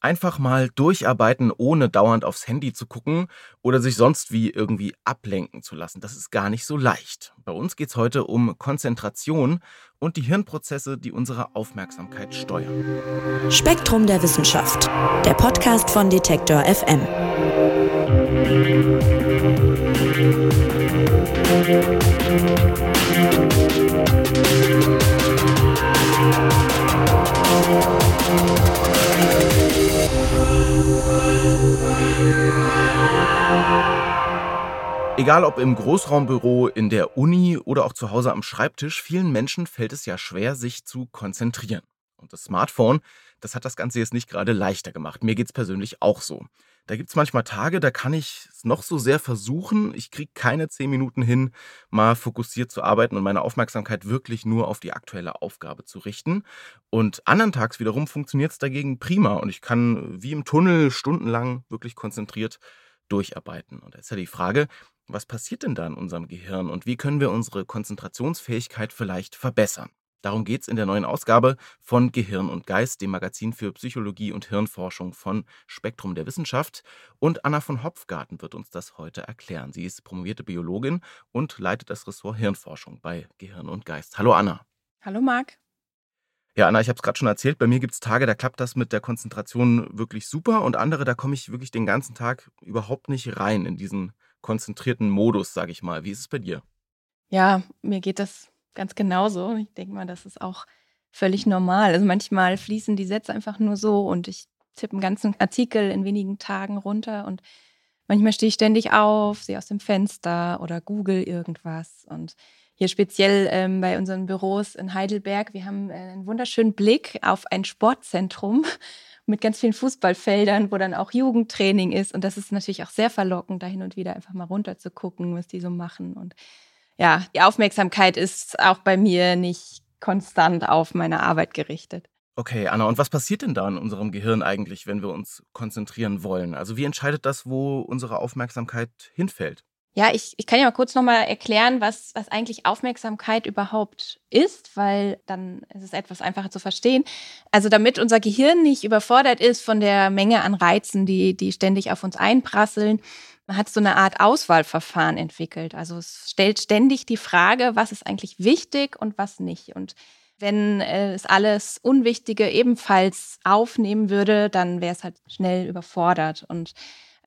Einfach mal durcharbeiten, ohne dauernd aufs Handy zu gucken oder sich sonst wie irgendwie ablenken zu lassen. Das ist gar nicht so leicht. Bei uns geht es heute um Konzentration und die Hirnprozesse, die unsere Aufmerksamkeit steuern. Spektrum der Wissenschaft, der Podcast von Detektor FM. Egal ob im Großraumbüro, in der Uni oder auch zu Hause am Schreibtisch, vielen Menschen fällt es ja schwer, sich zu konzentrieren. Und das Smartphone, das hat das Ganze jetzt nicht gerade leichter gemacht. Mir geht es persönlich auch so. Da gibt es manchmal Tage, da kann ich es noch so sehr versuchen. Ich kriege keine zehn Minuten hin, mal fokussiert zu arbeiten und meine Aufmerksamkeit wirklich nur auf die aktuelle Aufgabe zu richten. Und andern Tags wiederum funktioniert es dagegen prima und ich kann wie im Tunnel stundenlang wirklich konzentriert durcharbeiten. Und da ist ja die Frage, was passiert denn da in unserem Gehirn und wie können wir unsere Konzentrationsfähigkeit vielleicht verbessern? Darum geht es in der neuen Ausgabe von Gehirn und Geist, dem Magazin für Psychologie und Hirnforschung von Spektrum der Wissenschaft. Und Anna von Hopfgarten wird uns das heute erklären. Sie ist promovierte Biologin und leitet das Ressort Hirnforschung bei Gehirn und Geist. Hallo Anna. Hallo Marc. Ja, Anna, ich habe es gerade schon erzählt, bei mir gibt es Tage, da klappt das mit der Konzentration wirklich super und andere, da komme ich wirklich den ganzen Tag überhaupt nicht rein in diesen konzentrierten Modus, sage ich mal. Wie ist es bei dir? Ja, mir geht das ganz genauso. Ich denke mal, das ist auch völlig normal. Also manchmal fließen die Sätze einfach nur so und ich tippe einen ganzen Artikel in wenigen Tagen runter und manchmal stehe ich ständig auf, sehe aus dem Fenster oder google irgendwas und hier speziell ähm, bei unseren Büros in Heidelberg, wir haben äh, einen wunderschönen Blick auf ein Sportzentrum mit ganz vielen Fußballfeldern, wo dann auch Jugendtraining ist. Und das ist natürlich auch sehr verlockend, da hin und wieder einfach mal runter zu gucken, was die so machen. Und ja, die Aufmerksamkeit ist auch bei mir nicht konstant auf meine Arbeit gerichtet. Okay, Anna, und was passiert denn da in unserem Gehirn eigentlich, wenn wir uns konzentrieren wollen? Also wie entscheidet das, wo unsere Aufmerksamkeit hinfällt? Ja, ich, ich kann ja mal kurz nochmal erklären, was, was eigentlich Aufmerksamkeit überhaupt ist, weil dann ist es etwas einfacher zu verstehen. Also damit unser Gehirn nicht überfordert ist von der Menge an Reizen, die, die ständig auf uns einprasseln, hat so eine Art Auswahlverfahren entwickelt. Also es stellt ständig die Frage, was ist eigentlich wichtig und was nicht. Und wenn es alles Unwichtige ebenfalls aufnehmen würde, dann wäre es halt schnell überfordert. Und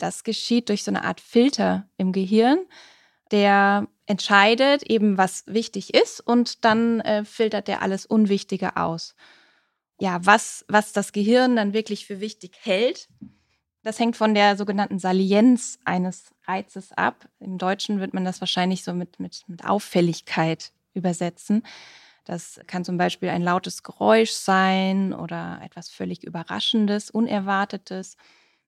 das geschieht durch so eine Art Filter im Gehirn, der entscheidet eben, was wichtig ist und dann äh, filtert der alles Unwichtige aus. Ja, was, was das Gehirn dann wirklich für wichtig hält, das hängt von der sogenannten Salienz eines Reizes ab. Im Deutschen wird man das wahrscheinlich so mit, mit, mit Auffälligkeit übersetzen. Das kann zum Beispiel ein lautes Geräusch sein oder etwas völlig Überraschendes, Unerwartetes.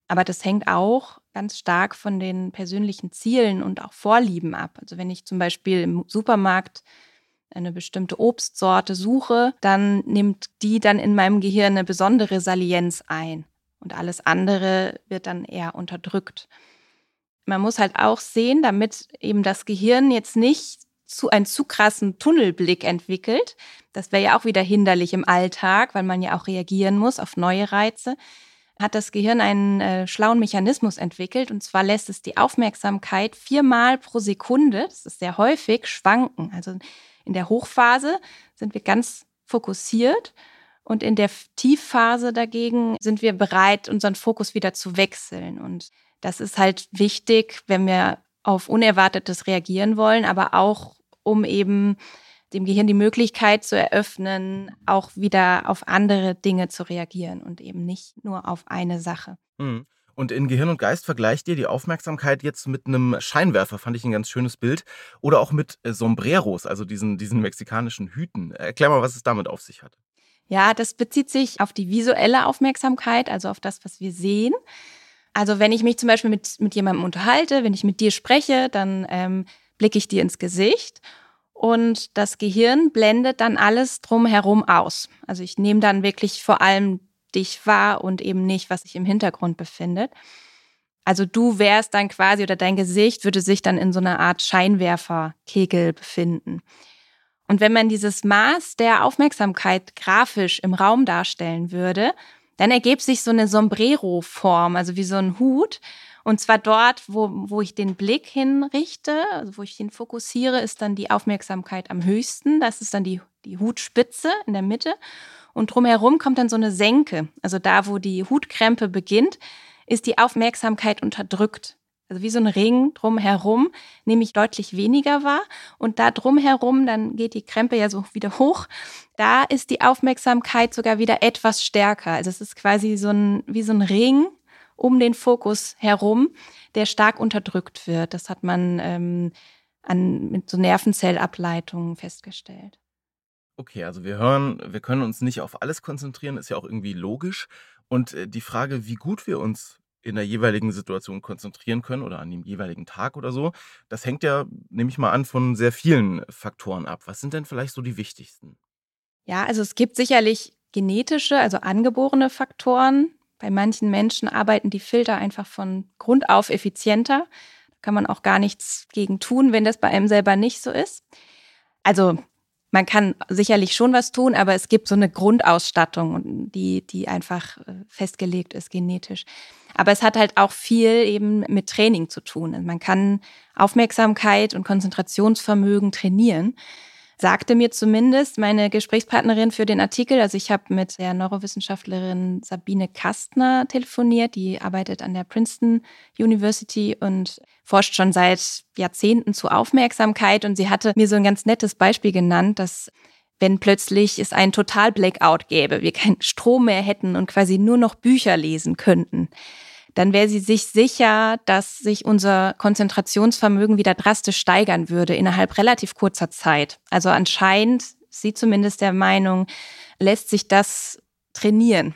Aber das hängt auch ganz stark von den persönlichen Zielen und auch Vorlieben ab. Also wenn ich zum Beispiel im Supermarkt eine bestimmte Obstsorte suche, dann nimmt die dann in meinem Gehirn eine besondere Salienz ein und alles andere wird dann eher unterdrückt. Man muss halt auch sehen, damit eben das Gehirn jetzt nicht zu einen zu krassen Tunnelblick entwickelt. Das wäre ja auch wieder hinderlich im Alltag, weil man ja auch reagieren muss auf neue Reize hat das Gehirn einen äh, schlauen Mechanismus entwickelt. Und zwar lässt es die Aufmerksamkeit viermal pro Sekunde, das ist sehr häufig, schwanken. Also in der Hochphase sind wir ganz fokussiert und in der Tiefphase dagegen sind wir bereit, unseren Fokus wieder zu wechseln. Und das ist halt wichtig, wenn wir auf Unerwartetes reagieren wollen, aber auch um eben dem Gehirn die Möglichkeit zu eröffnen, auch wieder auf andere Dinge zu reagieren und eben nicht nur auf eine Sache. Mhm. Und in Gehirn und Geist vergleicht ihr die Aufmerksamkeit jetzt mit einem Scheinwerfer, fand ich ein ganz schönes Bild. Oder auch mit äh, Sombreros, also diesen, diesen mexikanischen Hüten. Erklär mal, was es damit auf sich hat. Ja, das bezieht sich auf die visuelle Aufmerksamkeit, also auf das, was wir sehen. Also wenn ich mich zum Beispiel mit, mit jemandem unterhalte, wenn ich mit dir spreche, dann ähm, blicke ich dir ins Gesicht und das Gehirn blendet dann alles drumherum aus. Also ich nehme dann wirklich vor allem dich wahr und eben nicht, was sich im Hintergrund befindet. Also du wärst dann quasi oder dein Gesicht würde sich dann in so einer Art Scheinwerferkegel befinden. Und wenn man dieses Maß der Aufmerksamkeit grafisch im Raum darstellen würde, dann ergibt sich so eine Sombrero-Form, also wie so ein Hut. Und zwar dort, wo, wo ich den Blick hinrichte, also wo ich ihn fokussiere, ist dann die Aufmerksamkeit am höchsten. Das ist dann die, die Hutspitze in der Mitte. Und drumherum kommt dann so eine Senke. Also da, wo die Hutkrempe beginnt, ist die Aufmerksamkeit unterdrückt. Also wie so ein Ring drumherum nehme ich deutlich weniger wahr. Und da drumherum, dann geht die Krempe ja so wieder hoch. Da ist die Aufmerksamkeit sogar wieder etwas stärker. Also es ist quasi so ein, wie so ein Ring um den Fokus herum, der stark unterdrückt wird. Das hat man ähm, an, mit so Nervenzellableitungen festgestellt. Okay, also wir hören, wir können uns nicht auf alles konzentrieren, ist ja auch irgendwie logisch. Und äh, die Frage, wie gut wir uns in der jeweiligen Situation konzentrieren können oder an dem jeweiligen Tag oder so, das hängt ja, nehme ich mal an, von sehr vielen Faktoren ab. Was sind denn vielleicht so die wichtigsten? Ja, also es gibt sicherlich genetische, also angeborene Faktoren. Bei manchen Menschen arbeiten die Filter einfach von Grund auf effizienter. Da kann man auch gar nichts gegen tun, wenn das bei einem selber nicht so ist. Also man kann sicherlich schon was tun, aber es gibt so eine Grundausstattung, die, die einfach äh, festgelegt ist genetisch. Aber es hat halt auch viel eben mit Training zu tun. Also man kann Aufmerksamkeit und Konzentrationsvermögen trainieren sagte mir zumindest meine Gesprächspartnerin für den Artikel, also ich habe mit der Neurowissenschaftlerin Sabine Kastner telefoniert, die arbeitet an der Princeton University und forscht schon seit Jahrzehnten zu Aufmerksamkeit. Und sie hatte mir so ein ganz nettes Beispiel genannt, dass wenn plötzlich es einen Total-Blackout gäbe, wir keinen Strom mehr hätten und quasi nur noch Bücher lesen könnten, dann wäre sie sich sicher, dass sich unser Konzentrationsvermögen wieder drastisch steigern würde innerhalb relativ kurzer Zeit. Also anscheinend, sie zumindest der Meinung, lässt sich das trainieren.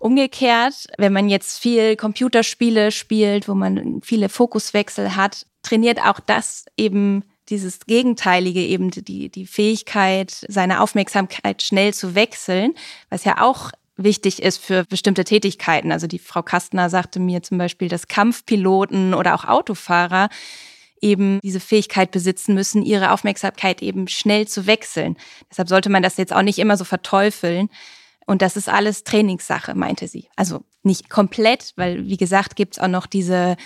Umgekehrt, wenn man jetzt viel Computerspiele spielt, wo man viele Fokuswechsel hat, trainiert auch das eben dieses Gegenteilige, eben die, die Fähigkeit, seine Aufmerksamkeit schnell zu wechseln, was ja auch wichtig ist für bestimmte Tätigkeiten. Also die Frau Kastner sagte mir zum Beispiel, dass Kampfpiloten oder auch Autofahrer eben diese Fähigkeit besitzen müssen, ihre Aufmerksamkeit eben schnell zu wechseln. Deshalb sollte man das jetzt auch nicht immer so verteufeln. Und das ist alles Trainingssache, meinte sie. Also nicht komplett, weil wie gesagt, gibt's auch noch diese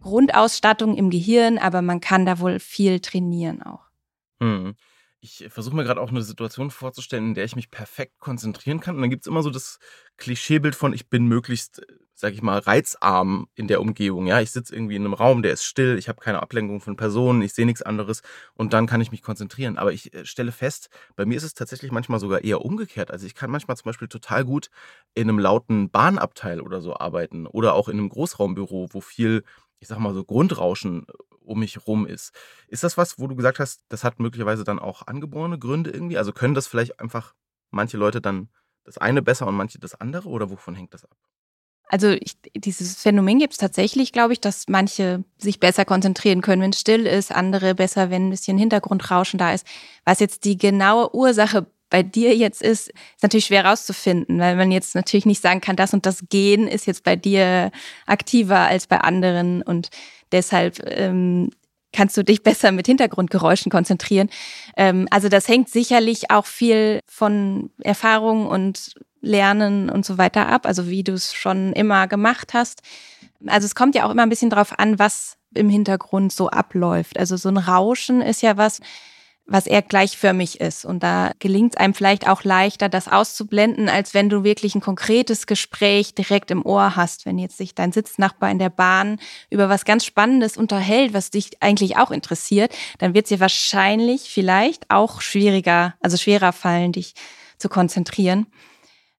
Grundausstattung im Gehirn, aber man kann da wohl viel trainieren auch. Hm. Ich versuche mir gerade auch eine Situation vorzustellen, in der ich mich perfekt konzentrieren kann. Und dann gibt es immer so das Klischeebild von, ich bin möglichst, äh, sag ich mal, reizarm in der Umgebung. Ja, ich sitze irgendwie in einem Raum, der ist still, ich habe keine Ablenkung von Personen, ich sehe nichts anderes und dann kann ich mich konzentrieren. Aber ich äh, stelle fest, bei mir ist es tatsächlich manchmal sogar eher umgekehrt. Also ich kann manchmal zum Beispiel total gut in einem lauten Bahnabteil oder so arbeiten oder auch in einem Großraumbüro, wo viel ich sag mal so Grundrauschen um mich rum ist. Ist das was, wo du gesagt hast, das hat möglicherweise dann auch angeborene Gründe irgendwie? Also können das vielleicht einfach manche Leute dann das eine besser und manche das andere oder wovon hängt das ab? Also ich, dieses Phänomen gibt es tatsächlich, glaube ich, dass manche sich besser konzentrieren können, wenn es still ist, andere besser, wenn ein bisschen Hintergrundrauschen da ist. Was jetzt die genaue Ursache bei dir jetzt ist, ist natürlich schwer rauszufinden, weil man jetzt natürlich nicht sagen kann, das und das Gehen ist jetzt bei dir aktiver als bei anderen und deshalb ähm, kannst du dich besser mit Hintergrundgeräuschen konzentrieren. Ähm, also das hängt sicherlich auch viel von Erfahrung und Lernen und so weiter ab, also wie du es schon immer gemacht hast. Also es kommt ja auch immer ein bisschen drauf an, was im Hintergrund so abläuft. Also so ein Rauschen ist ja was, was eher gleichförmig ist. Und da gelingt es einem vielleicht auch leichter, das auszublenden, als wenn du wirklich ein konkretes Gespräch direkt im Ohr hast. Wenn jetzt sich dein Sitznachbar in der Bahn über was ganz Spannendes unterhält, was dich eigentlich auch interessiert, dann wird es dir wahrscheinlich vielleicht auch schwieriger, also schwerer fallen, dich zu konzentrieren.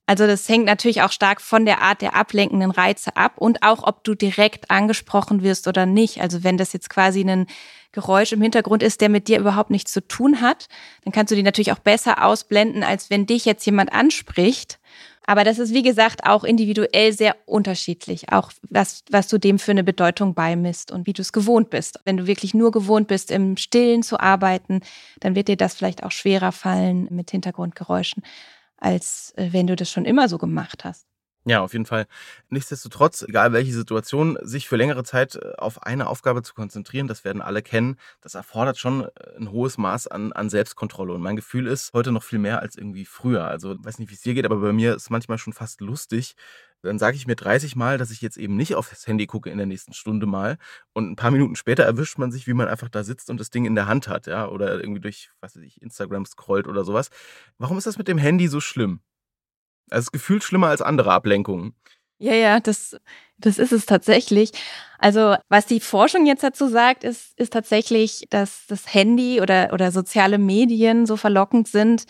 Also das hängt natürlich auch stark von der Art der ablenkenden Reize ab und auch, ob du direkt angesprochen wirst oder nicht. Also wenn das jetzt quasi ein Geräusch im Hintergrund ist, der mit dir überhaupt nichts zu tun hat, dann kannst du die natürlich auch besser ausblenden, als wenn dich jetzt jemand anspricht. Aber das ist, wie gesagt, auch individuell sehr unterschiedlich, auch was, was du dem für eine Bedeutung beimisst und wie du es gewohnt bist. Wenn du wirklich nur gewohnt bist, im Stillen zu arbeiten, dann wird dir das vielleicht auch schwerer fallen mit Hintergrundgeräuschen als äh, wenn du das schon immer so gemacht hast. Ja, auf jeden Fall. Nichtsdestotrotz, egal welche Situation, sich für längere Zeit äh, auf eine Aufgabe zu konzentrieren, das werden alle kennen, das erfordert schon äh, ein hohes Maß an, an Selbstkontrolle. Und mein Gefühl ist heute noch viel mehr als irgendwie früher. Also, weiß nicht, wie es dir geht, aber bei mir ist manchmal schon fast lustig, dann sage ich mir 30 Mal, dass ich jetzt eben nicht auf das Handy gucke in der nächsten Stunde mal. Und ein paar Minuten später erwischt man sich, wie man einfach da sitzt und das Ding in der Hand hat, ja, oder irgendwie durch, was weiß ich, Instagram scrollt oder sowas. Warum ist das mit dem Handy so schlimm? Also es gefühlt schlimmer als andere Ablenkungen. Ja, ja, das, das ist es tatsächlich. Also, was die Forschung jetzt dazu sagt, ist, ist tatsächlich, dass das Handy oder, oder soziale Medien so verlockend sind,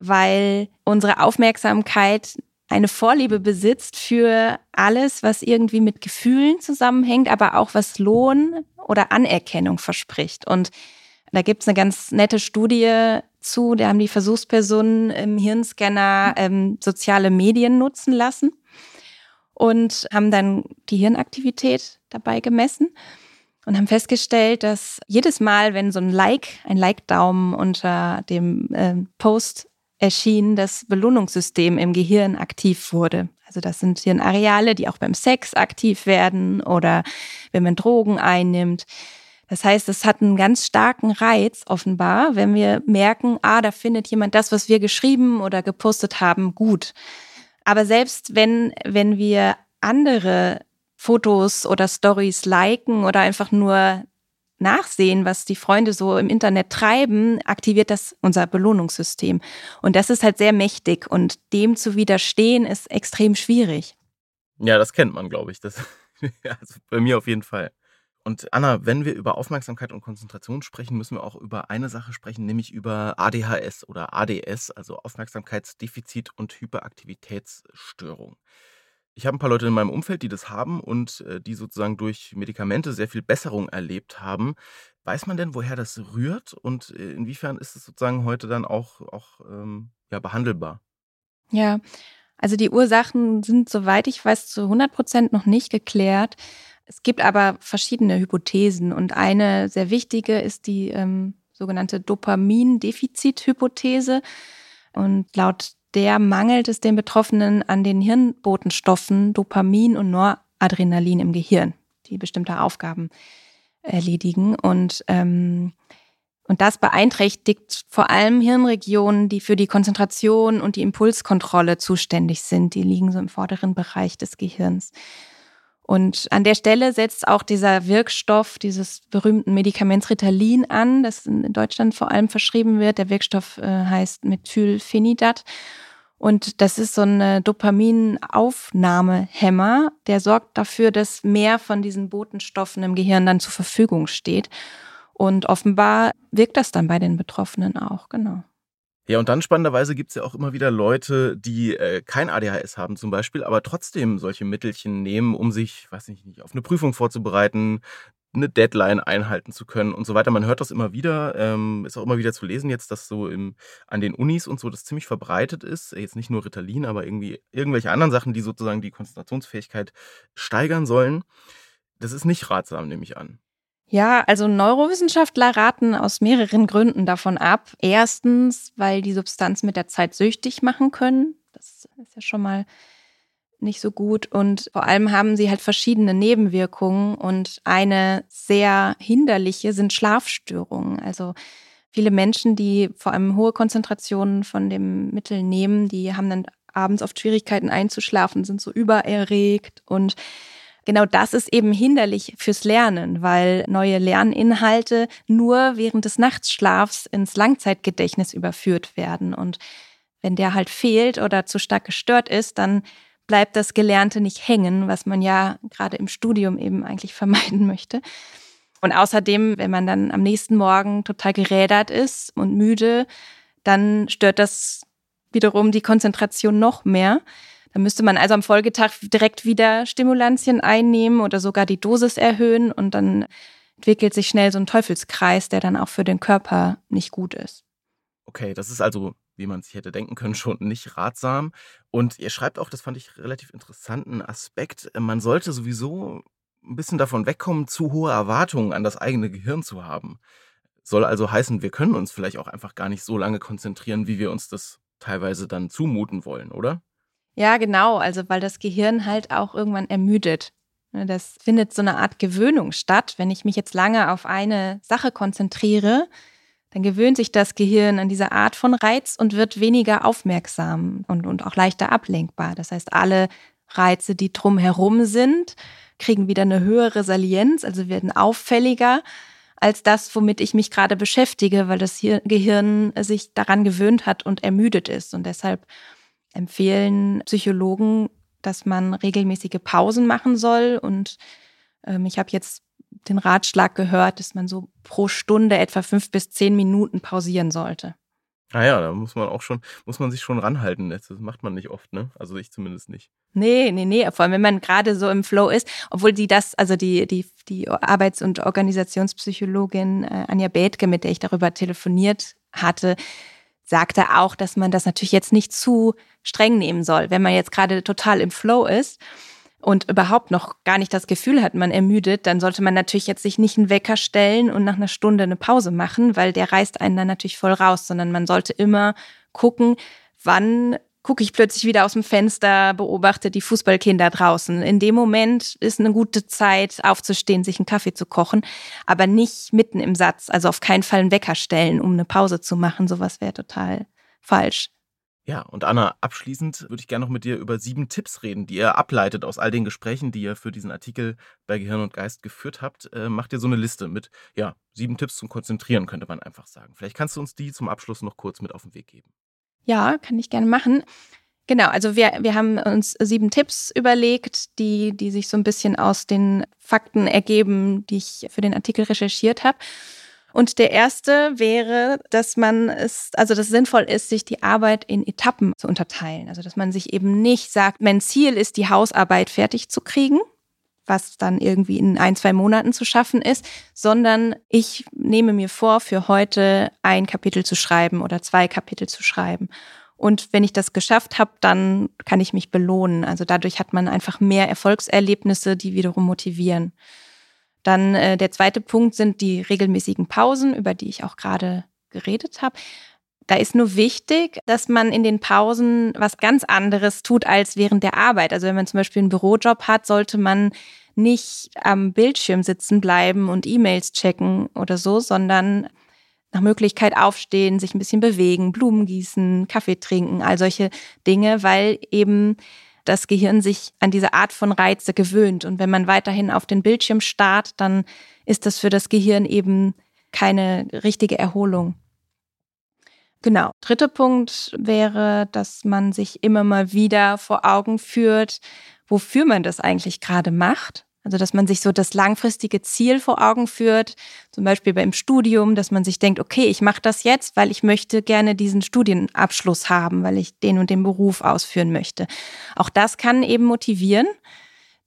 weil unsere Aufmerksamkeit eine Vorliebe besitzt für alles, was irgendwie mit Gefühlen zusammenhängt, aber auch was Lohn oder Anerkennung verspricht. Und da gibt es eine ganz nette Studie zu, da haben die Versuchspersonen im Hirnscanner ähm, soziale Medien nutzen lassen und haben dann die Hirnaktivität dabei gemessen und haben festgestellt, dass jedes Mal, wenn so ein Like, ein Like-Daumen unter dem äh, Post erschien, das Belohnungssystem im Gehirn aktiv wurde. Also das sind Hirnareale, die auch beim Sex aktiv werden oder wenn man Drogen einnimmt. Das heißt, es hat einen ganz starken Reiz offenbar, wenn wir merken, ah, da findet jemand das, was wir geschrieben oder gepostet haben, gut. Aber selbst wenn, wenn wir andere Fotos oder Stories liken oder einfach nur nachsehen, was die Freunde so im Internet treiben, aktiviert das unser Belohnungssystem. Und das ist halt sehr mächtig und dem zu widerstehen ist extrem schwierig. Ja, das kennt man, glaube ich. Das, also bei mir auf jeden Fall. Und Anna, wenn wir über Aufmerksamkeit und Konzentration sprechen, müssen wir auch über eine Sache sprechen, nämlich über ADHS oder ADS, also Aufmerksamkeitsdefizit und Hyperaktivitätsstörung. Ich habe ein paar Leute in meinem Umfeld, die das haben und äh, die sozusagen durch Medikamente sehr viel Besserung erlebt haben. Weiß man denn, woher das rührt und äh, inwiefern ist es sozusagen heute dann auch, auch ähm, ja, behandelbar? Ja, also die Ursachen sind, soweit ich weiß, zu 100 Prozent noch nicht geklärt. Es gibt aber verschiedene Hypothesen und eine sehr wichtige ist die ähm, sogenannte Dopamindefizit-Hypothese. Und laut der mangelt es den Betroffenen an den Hirnbotenstoffen Dopamin und Noradrenalin im Gehirn, die bestimmte Aufgaben erledigen. Und, ähm, und das beeinträchtigt vor allem Hirnregionen, die für die Konzentration und die Impulskontrolle zuständig sind. Die liegen so im vorderen Bereich des Gehirns. Und an der Stelle setzt auch dieser Wirkstoff dieses berühmten Medikaments Ritalin an, das in Deutschland vor allem verschrieben wird. Der Wirkstoff äh, heißt Methylphenidat. Und das ist so ein Dopaminaufnahmehemmer, der sorgt dafür, dass mehr von diesen Botenstoffen im Gehirn dann zur Verfügung steht. Und offenbar wirkt das dann bei den Betroffenen auch, genau. Ja, und dann spannenderweise gibt es ja auch immer wieder Leute, die äh, kein ADHS haben zum Beispiel, aber trotzdem solche Mittelchen nehmen, um sich, weiß ich nicht, auf eine Prüfung vorzubereiten, eine Deadline einhalten zu können und so weiter. Man hört das immer wieder, ähm, ist auch immer wieder zu lesen jetzt, dass so im, an den Unis und so das ziemlich verbreitet ist. Jetzt nicht nur Ritalin, aber irgendwie irgendwelche anderen Sachen, die sozusagen die Konzentrationsfähigkeit steigern sollen. Das ist nicht ratsam, nehme ich an. Ja, also Neurowissenschaftler raten aus mehreren Gründen davon ab. Erstens, weil die Substanzen mit der Zeit süchtig machen können. Das ist ja schon mal nicht so gut. Und vor allem haben sie halt verschiedene Nebenwirkungen. Und eine sehr hinderliche sind Schlafstörungen. Also viele Menschen, die vor allem hohe Konzentrationen von dem Mittel nehmen, die haben dann abends oft Schwierigkeiten einzuschlafen, sind so übererregt und genau das ist eben hinderlich fürs Lernen, weil neue Lerninhalte nur während des Nachtschlafs ins Langzeitgedächtnis überführt werden. Und wenn der halt fehlt oder zu stark gestört ist, dann bleibt das Gelernte nicht hängen, was man ja gerade im Studium eben eigentlich vermeiden möchte. Und außerdem, wenn man dann am nächsten Morgen total gerädert ist und müde, dann stört das wiederum die Konzentration noch mehr. Da müsste man also am Folgetag direkt wieder Stimulantien einnehmen oder sogar die Dosis erhöhen und dann entwickelt sich schnell so ein Teufelskreis, der dann auch für den Körper nicht gut ist. Okay, das ist also, wie man sich hätte denken können, schon nicht ratsam. Und ihr schreibt auch, das fand ich relativ interessanten Aspekt, man sollte sowieso ein bisschen davon wegkommen, zu hohe Erwartungen an das eigene Gehirn zu haben. Soll also heißen, wir können uns vielleicht auch einfach gar nicht so lange konzentrieren, wie wir uns das teilweise dann zumuten wollen, oder? Ja, genau. Also, weil das Gehirn halt auch irgendwann ermüdet. Ne, das findet so eine Art Gewöhnung statt. Wenn ich mich jetzt lange auf eine Sache konzentriere, dann gewöhnt sich das Gehirn an diese Art von Reiz und wird weniger aufmerksam und, und auch leichter ablenkbar. Das heißt, alle Reize, die drumherum sind, kriegen wieder eine höhere Salienz, also werden auffälliger als das, womit ich mich gerade beschäftige, weil das Gehirn sich daran gewöhnt hat und ermüdet ist. Und deshalb empfehlen Psychologen, dass man regelmäßige Pausen machen soll. Und ähm, ich habe jetzt den Ratschlag gehört, dass man so pro Stunde etwa fünf bis zehn Minuten pausieren sollte. Ah da muss man auch schon, muss man sich schon ranhalten. Das macht man nicht oft, ne? Also ich zumindest nicht. Nee, nee, nee. Vor allem, wenn man gerade so im Flow ist, obwohl die das, also die, die, die Arbeits- und Organisationspsychologin äh, Anja Bethke, mit der ich darüber telefoniert hatte, sagte auch, dass man das natürlich jetzt nicht zu streng nehmen soll. Wenn man jetzt gerade total im Flow ist, und überhaupt noch gar nicht das Gefühl hat, man ermüdet, dann sollte man natürlich jetzt sich nicht einen Wecker stellen und nach einer Stunde eine Pause machen, weil der reißt einen dann natürlich voll raus, sondern man sollte immer gucken, wann gucke ich plötzlich wieder aus dem Fenster, beobachte die Fußballkinder draußen. In dem Moment ist eine gute Zeit, aufzustehen, sich einen Kaffee zu kochen, aber nicht mitten im Satz. Also auf keinen Fall einen Wecker stellen, um eine Pause zu machen. Sowas wäre total falsch. Ja, und Anna, abschließend würde ich gerne noch mit dir über sieben Tipps reden, die ihr ableitet aus all den Gesprächen, die ihr für diesen Artikel bei Gehirn und Geist geführt habt. Äh, macht ihr so eine Liste mit, ja, sieben Tipps zum Konzentrieren, könnte man einfach sagen. Vielleicht kannst du uns die zum Abschluss noch kurz mit auf den Weg geben. Ja, kann ich gerne machen. Genau, also wir, wir haben uns sieben Tipps überlegt, die, die sich so ein bisschen aus den Fakten ergeben, die ich für den Artikel recherchiert habe. Und der erste wäre, dass man es, also das sinnvoll ist, sich die Arbeit in Etappen zu unterteilen. Also dass man sich eben nicht sagt, mein Ziel ist, die Hausarbeit fertig zu kriegen, was dann irgendwie in ein, zwei Monaten zu schaffen ist, sondern ich nehme mir vor, für heute ein Kapitel zu schreiben oder zwei Kapitel zu schreiben. Und wenn ich das geschafft habe, dann kann ich mich belohnen. Also dadurch hat man einfach mehr Erfolgserlebnisse, die wiederum motivieren. Dann äh, der zweite Punkt sind die regelmäßigen Pausen, über die ich auch gerade geredet habe. Da ist nur wichtig, dass man in den Pausen was ganz anderes tut als während der Arbeit. Also wenn man zum Beispiel einen Bürojob hat, sollte man nicht am Bildschirm sitzen bleiben und E-Mails checken oder so, sondern nach Möglichkeit aufstehen, sich ein bisschen bewegen, Blumen gießen, Kaffee trinken, all solche Dinge, weil eben das Gehirn sich an diese Art von Reize gewöhnt. Und wenn man weiterhin auf den Bildschirm starrt, dann ist das für das Gehirn eben keine richtige Erholung. Genau. Dritter Punkt wäre, dass man sich immer mal wieder vor Augen führt, wofür man das eigentlich gerade macht. Also, dass man sich so das langfristige Ziel vor Augen führt, zum Beispiel beim Studium, dass man sich denkt, okay, ich mache das jetzt, weil ich möchte gerne diesen Studienabschluss haben, weil ich den und den Beruf ausführen möchte. Auch das kann eben motivieren.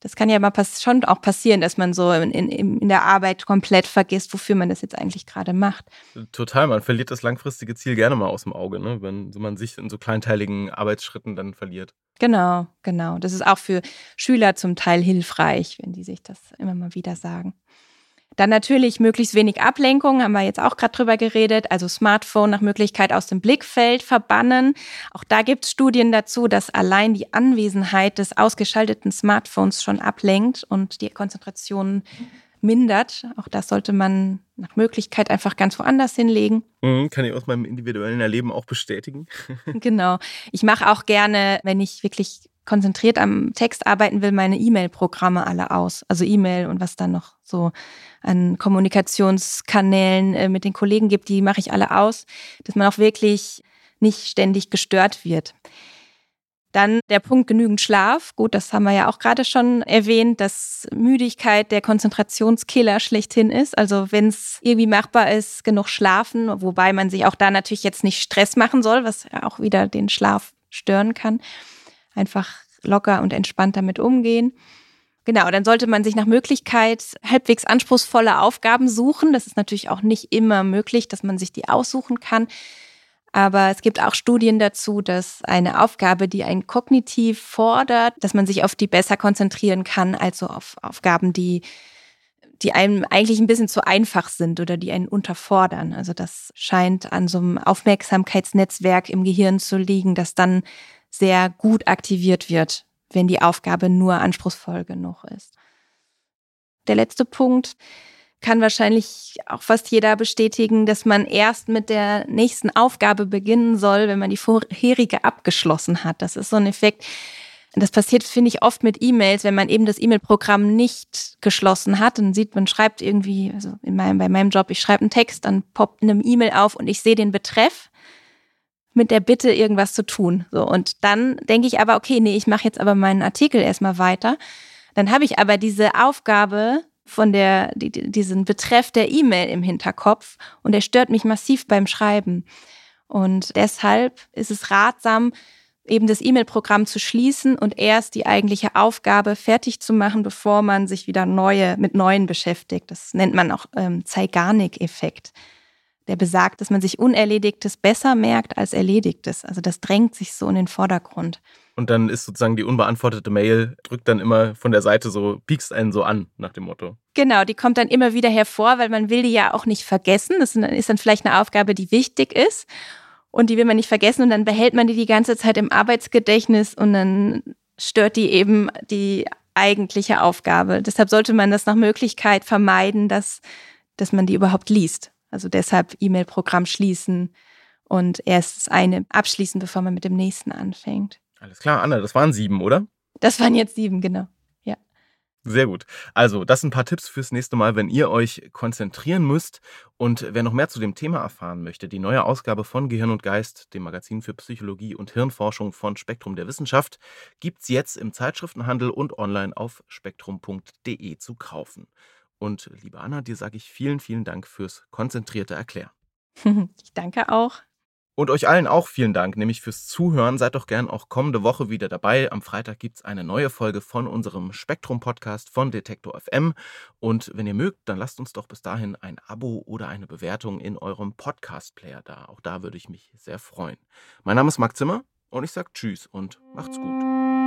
Das kann ja mal schon auch passieren, dass man so in, in, in der Arbeit komplett vergisst, wofür man das jetzt eigentlich gerade macht. Total, man verliert das langfristige Ziel gerne mal aus dem Auge, ne? wenn man sich in so kleinteiligen Arbeitsschritten dann verliert. Genau, genau. Das ist auch für Schüler zum Teil hilfreich, wenn die sich das immer mal wieder sagen. Dann natürlich möglichst wenig Ablenkung, haben wir jetzt auch gerade drüber geredet. Also Smartphone nach Möglichkeit aus dem Blickfeld verbannen. Auch da gibt es Studien dazu, dass allein die Anwesenheit des ausgeschalteten Smartphones schon ablenkt und die Konzentration mindert. Auch das sollte man nach Möglichkeit einfach ganz woanders hinlegen. Mhm, kann ich aus meinem individuellen Erleben auch bestätigen. genau. Ich mache auch gerne, wenn ich wirklich konzentriert am Text arbeiten will, meine E-Mail-Programme alle aus. Also E-Mail und was dann noch so an Kommunikationskanälen äh, mit den Kollegen gibt, die mache ich alle aus, dass man auch wirklich nicht ständig gestört wird. Dann der Punkt genügend Schlaf. Gut, das haben wir ja auch gerade schon erwähnt, dass Müdigkeit der Konzentrationskiller schlechthin ist. Also wenn es irgendwie machbar ist, genug schlafen, wobei man sich auch da natürlich jetzt nicht Stress machen soll, was ja auch wieder den Schlaf stören kann. Einfach locker und entspannt damit umgehen. Genau, dann sollte man sich nach Möglichkeit halbwegs anspruchsvolle Aufgaben suchen. Das ist natürlich auch nicht immer möglich, dass man sich die aussuchen kann. Aber es gibt auch Studien dazu, dass eine Aufgabe, die einen kognitiv fordert, dass man sich auf die besser konzentrieren kann, also auf Aufgaben, die, die einem eigentlich ein bisschen zu einfach sind oder die einen unterfordern. Also das scheint an so einem Aufmerksamkeitsnetzwerk im Gehirn zu liegen, das dann sehr gut aktiviert wird, wenn die Aufgabe nur anspruchsvoll genug ist. Der letzte Punkt, kann wahrscheinlich auch fast jeder bestätigen, dass man erst mit der nächsten Aufgabe beginnen soll, wenn man die vorherige abgeschlossen hat. Das ist so ein Effekt, Das passiert, finde ich, oft mit E-Mails, wenn man eben das E-Mail-Programm nicht geschlossen hat. Dann sieht man, schreibt irgendwie, also in meinem, bei meinem Job, ich schreibe einen Text, dann poppt eine E-Mail auf und ich sehe den Betreff mit der Bitte, irgendwas zu tun. So, und dann denke ich aber, okay, nee, ich mache jetzt aber meinen Artikel erstmal weiter. Dann habe ich aber diese Aufgabe von der, die, diesen Betreff der E-Mail im Hinterkopf und der stört mich massiv beim Schreiben. Und deshalb ist es ratsam, eben das E-Mail-Programm zu schließen und erst die eigentliche Aufgabe fertig zu machen, bevor man sich wieder neue, mit neuen beschäftigt. Das nennt man auch ähm, Zeigarnik-Effekt. Der besagt, dass man sich Unerledigtes besser merkt als Erledigtes. Also das drängt sich so in den Vordergrund. Und dann ist sozusagen die unbeantwortete Mail, drückt dann immer von der Seite so, piekst einen so an, nach dem Motto. Genau, die kommt dann immer wieder hervor, weil man will die ja auch nicht vergessen. Das ist dann vielleicht eine Aufgabe, die wichtig ist und die will man nicht vergessen und dann behält man die die ganze Zeit im Arbeitsgedächtnis und dann stört die eben die eigentliche Aufgabe. Deshalb sollte man das nach Möglichkeit vermeiden, dass, dass man die überhaupt liest. Also deshalb E-Mail-Programm schließen und erst das eine abschließen, bevor man mit dem nächsten anfängt. Alles klar, Anna, das waren sieben, oder? Das waren jetzt sieben, genau. Sehr gut. Also, das sind ein paar Tipps fürs nächste Mal, wenn ihr euch konzentrieren müsst. Und wer noch mehr zu dem Thema erfahren möchte, die neue Ausgabe von Gehirn und Geist, dem Magazin für Psychologie und Hirnforschung von Spektrum der Wissenschaft, gibt es jetzt im Zeitschriftenhandel und online auf spektrum.de zu kaufen. Und liebe Anna, dir sage ich vielen, vielen Dank fürs konzentrierte Erklären. Ich danke auch. Und euch allen auch vielen Dank, nämlich fürs Zuhören. Seid doch gern auch kommende Woche wieder dabei. Am Freitag gibt es eine neue Folge von unserem Spektrum-Podcast von Detektor FM. Und wenn ihr mögt, dann lasst uns doch bis dahin ein Abo oder eine Bewertung in eurem Podcast-Player da. Auch da würde ich mich sehr freuen. Mein Name ist Marc Zimmer und ich sage Tschüss und macht's gut.